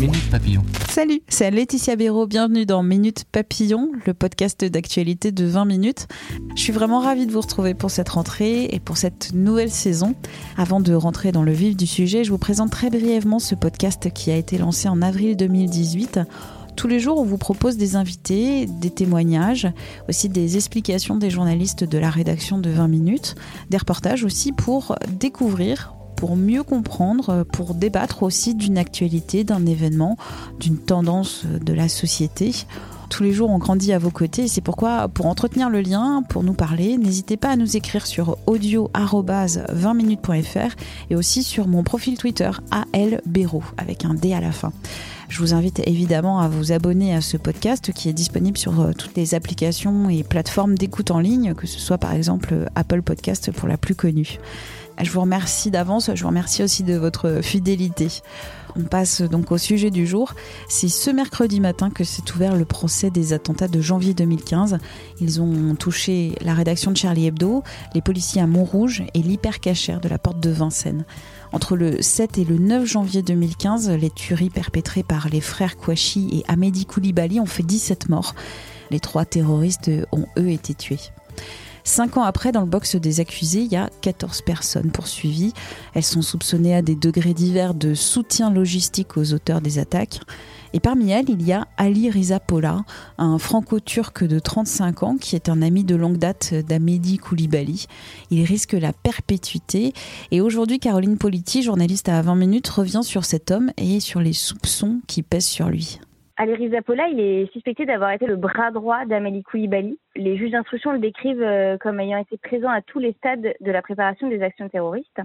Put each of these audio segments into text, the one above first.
Minute Papillon. Salut, c'est Laetitia Béraud. Bienvenue dans Minute Papillon, le podcast d'actualité de 20 minutes. Je suis vraiment ravie de vous retrouver pour cette rentrée et pour cette nouvelle saison. Avant de rentrer dans le vif du sujet, je vous présente très brièvement ce podcast qui a été lancé en avril 2018. Tous les jours, on vous propose des invités, des témoignages, aussi des explications des journalistes de la rédaction de 20 minutes, des reportages aussi pour découvrir, pour mieux comprendre, pour débattre aussi d'une actualité, d'un événement, d'une tendance de la société. Tous les jours, on grandit à vos côtés c'est pourquoi, pour entretenir le lien, pour nous parler, n'hésitez pas à nous écrire sur audio-20minutes.fr et aussi sur mon profil Twitter, ALBéraud, avec un D à la fin. Je vous invite évidemment à vous abonner à ce podcast qui est disponible sur euh, toutes les applications et plateformes d'écoute en ligne, que ce soit par exemple Apple Podcast pour la plus connue. Je vous remercie d'avance, je vous remercie aussi de votre fidélité. On passe donc au sujet du jour. C'est ce mercredi matin que s'est ouvert le procès des attentats de janvier 2015. Ils ont touché la rédaction de Charlie Hebdo, les policiers à Montrouge et l'hypercachère de la porte de Vincennes. Entre le 7 et le 9 janvier 2015, les tueries perpétrées par les frères Kouachi et Amédi Koulibaly ont fait 17 morts. Les trois terroristes ont eux été tués. Cinq ans après, dans le box des accusés, il y a 14 personnes poursuivies. Elles sont soupçonnées à des degrés divers de soutien logistique aux auteurs des attaques. Et parmi elles, il y a Ali Rizapola, un franco-turc de 35 ans qui est un ami de longue date d'Amédi Koulibaly. Il risque la perpétuité. Et aujourd'hui, Caroline Politi, journaliste à 20 minutes, revient sur cet homme et sur les soupçons qui pèsent sur lui. Ali Rizapola, il est suspecté d'avoir été le bras droit d'Amélie Koulibaly. Les juges d'instruction le décrivent euh, comme ayant été présent à tous les stades de la préparation des actions terroristes.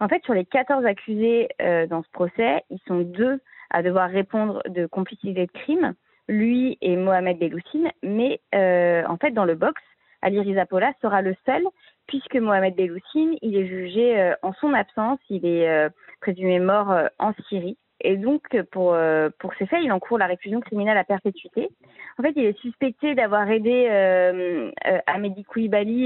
En fait, sur les 14 accusés euh, dans ce procès, ils sont deux à devoir répondre de complicité de crime, lui et Mohamed Beloussine. Mais euh, en fait, dans le box, Ali Rizapola sera le seul, puisque Mohamed Beloussine, il est jugé euh, en son absence, il est présumé mort en Syrie. Et donc, pour, pour ces faits, il encourt la réclusion criminelle à perpétuité. En fait, il est suspecté d'avoir aidé euh, euh, Amédi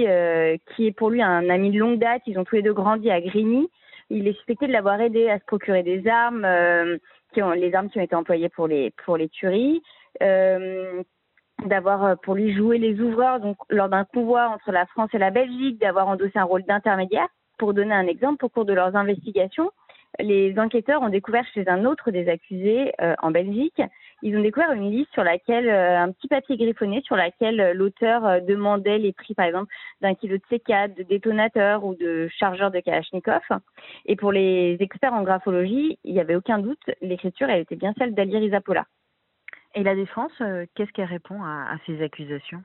euh, qui est pour lui un ami de longue date. Ils ont tous les deux grandi à Grigny. Il est suspecté de l'avoir aidé à se procurer des armes, ont, les armes qui ont été employées pour les, pour les tueries. d'avoir pour lui joué les ouvreurs donc lors d'un convoi entre la France et la Belgique, d'avoir endossé un rôle d'intermédiaire. Pour donner un exemple, au cours de leurs investigations, les enquêteurs ont découvert chez un autre des accusés euh, en Belgique, ils ont découvert une liste sur laquelle, euh, un petit papier griffonné sur laquelle euh, l'auteur demandait les prix, par exemple, d'un kilo de C4, de détonateur ou de chargeur de Kalachnikov. Et pour les experts en graphologie, il n'y avait aucun doute, l'écriture, elle était bien celle d'Ali Rizapola. Et la défense, qu'est-ce qu'elle répond à, à ces accusations?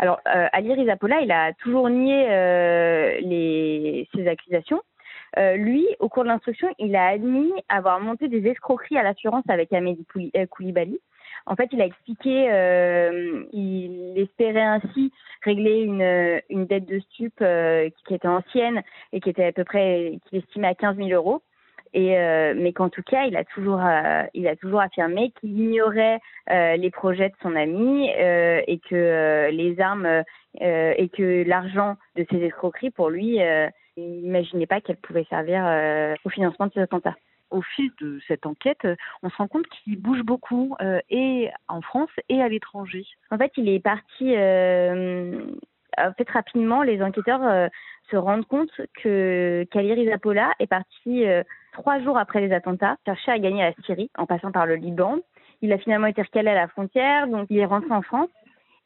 Alors, Ali Rizapola, il a toujours nié les, ces accusations. Euh, lui, au cours de l'instruction, il a admis avoir monté des escroqueries à l'assurance avec Amédi euh, Koulibaly. En fait, il a expliqué euh, espérait ainsi régler une, une dette de stup euh, qui était ancienne et qui était à peu près qu'il estimait à 15 000 euros. Et euh, mais qu'en tout cas, il a toujours, euh, il a toujours affirmé qu'il ignorait les projets de son ami et que les armes et que l'argent de ces escroqueries pour lui n'imaginait pas qu'elle pouvait servir euh, au financement de ces attentats. Au fil de cette enquête, on se rend compte qu'il bouge beaucoup, euh, et en France et à l'étranger. En fait, il est parti. Euh, en fait, rapidement, les enquêteurs se rendent compte que Khalil Rizapola est parti trois jours après les attentats chercher à gagner la Syrie en passant par le Liban. Il a finalement été recalé à la frontière, donc il est rentré en France.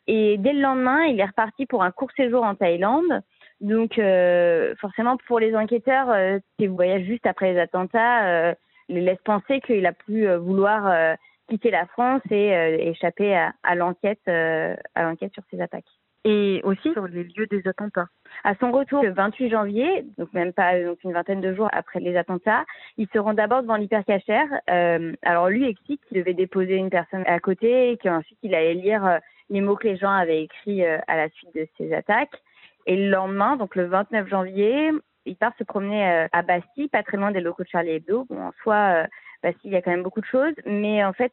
Et dès le lendemain, il est reparti pour un court séjour en Thaïlande donc, euh, forcément, pour les enquêteurs, euh, ces voyages juste après les attentats euh, les laisse penser qu'il a pu euh, vouloir euh, quitter la France et échapper à, à l'enquête, à l'enquête sur ces attaques. et aussi sur les lieux des attentats. À son retour le 28 janvier, donc même pas donc une vingtaine de jours après les attentats, il se rend d'abord devant l'hypercachère. Euh, alors lui explique qu'il devait déposer une personne à côté et qu'ensuite il allait lire euh, les mots que les gens avaient écrits euh, à la suite de ces attaques. Et le lendemain, donc le 29 janvier, il part se promener euh, à Bastille, pas très loin des locaux de Charlie Hebdo. Bon, en soi, Bastille, il y a quand même beaucoup de choses. Mais en fait,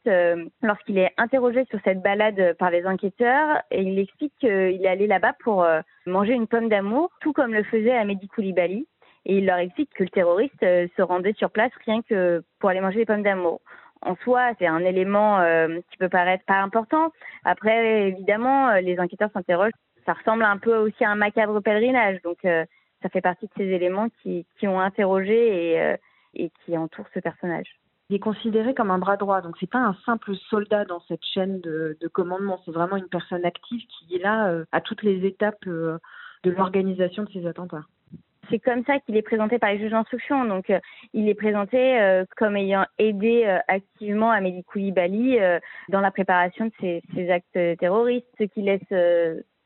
lorsqu'il est interrogé sur cette balade par les enquêteurs, il explique qu'il est allé là-bas pour manger une pomme d'amour, tout comme le faisait Amédi Koulibaly. Et il leur explique que le terroriste se rendait sur place rien que pour aller manger des pommes d'amour en soi, c'est un élément euh, qui peut paraître pas important. Après, évidemment, euh, les enquêteurs s'interrogent. Ça ressemble un peu aussi à un macabre pèlerinage. Donc, euh, ça fait partie de ces éléments qui, qui ont interrogé et, et qui entourent ce personnage. Il est considéré comme un bras droit, donc c'est pas un simple soldat dans cette chaîne de, de commandement. C'est vraiment une personne active qui est là à toutes les étapes de l'organisation de ces attentats c'est comme ça qu'il est présenté par les juges d'instruction. Donc, euh, il est présenté euh, comme ayant aidé euh, activement Amélie Koulibaly dans la préparation de ces, actes terroristes, ce qui laisse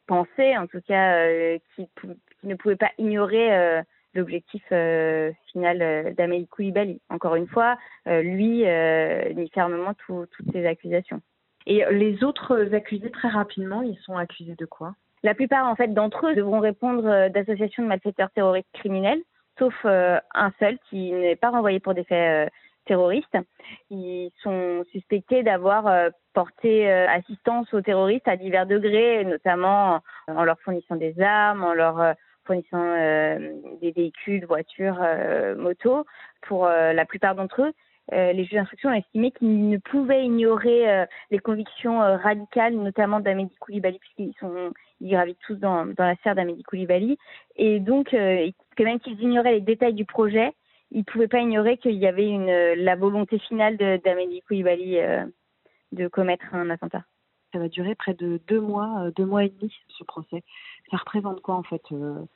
penser, en tout cas, qu'il ne pouvait pas ignorer l'objectif final d'Amélie Koulibaly. Encore une fois, lui nie fermement toutes ces accusations. Et les autres accusés, très rapidement, ils sont accusés de quoi? La plupart en fait d'entre eux devront répondre euh, d'associations de malfaiteurs terroristes criminels, sauf euh, un seul qui n'est pas renvoyé pour des faits euh, terroristes. Ils sont suspectés d'avoir porté assistance aux terroristes à divers degrés, notamment en leur fournissant des armes, en leur fournissant des véhicules, voitures, motos, pour la plupart d'entre eux. Euh, les juges d'instruction ont estimé qu'ils ne pouvaient ignorer euh, les convictions euh, radicales, notamment d'Amédi Koulibaly, puisqu'ils sont, ils gravitent tous dans, dans la sphère d'Amédi Koulibaly. Et donc, que même qu'ils ignoraient les détails du projet, ils ne pouvaient pas ignorer qu'il y avait une, la volonté finale d'Amédi Koulibaly de commettre un attentat. Ça va durer près de deux mois, deux mois et demi, ce procès. Ça représente quoi, en fait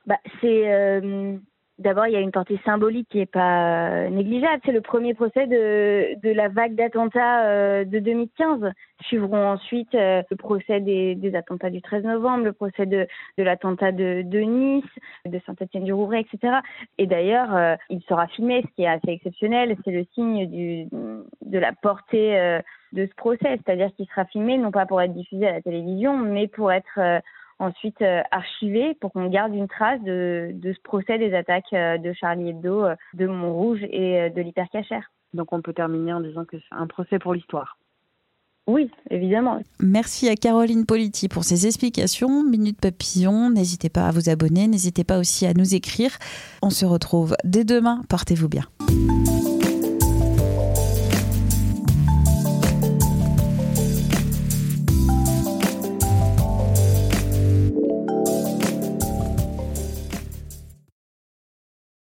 bah, C'est D'abord, il y a une portée symbolique qui n'est pas euh, négligeable. C'est le premier procès de, la vague d'attentats euh, de 2015. Suivront ensuite euh, le procès des, des, attentats du 13 novembre, le procès de, de l'attentat de, de, Nice, de Saint-Étienne-du-Rouvray, etc. Et d'ailleurs, il sera filmé, ce qui est assez exceptionnel. C'est le signe du, de la portée de ce procès, c'est-à-dire qu'il sera filmé non pas pour être diffusé à la télévision, mais pour être ensuite euh, archivé pour qu'on garde une trace de, de, ce procès des attaques euh, de Charlie Hebdo, euh, de Montrouge et de l'hypercachère. Donc on peut terminer en disant que c'est un procès pour l'histoire. Oui, évidemment. Merci à Caroline Politi pour ses explications. Minute Papillon, n'hésitez pas à vous abonner, n'hésitez pas aussi à nous écrire. On se retrouve dès demain, portez-vous bien.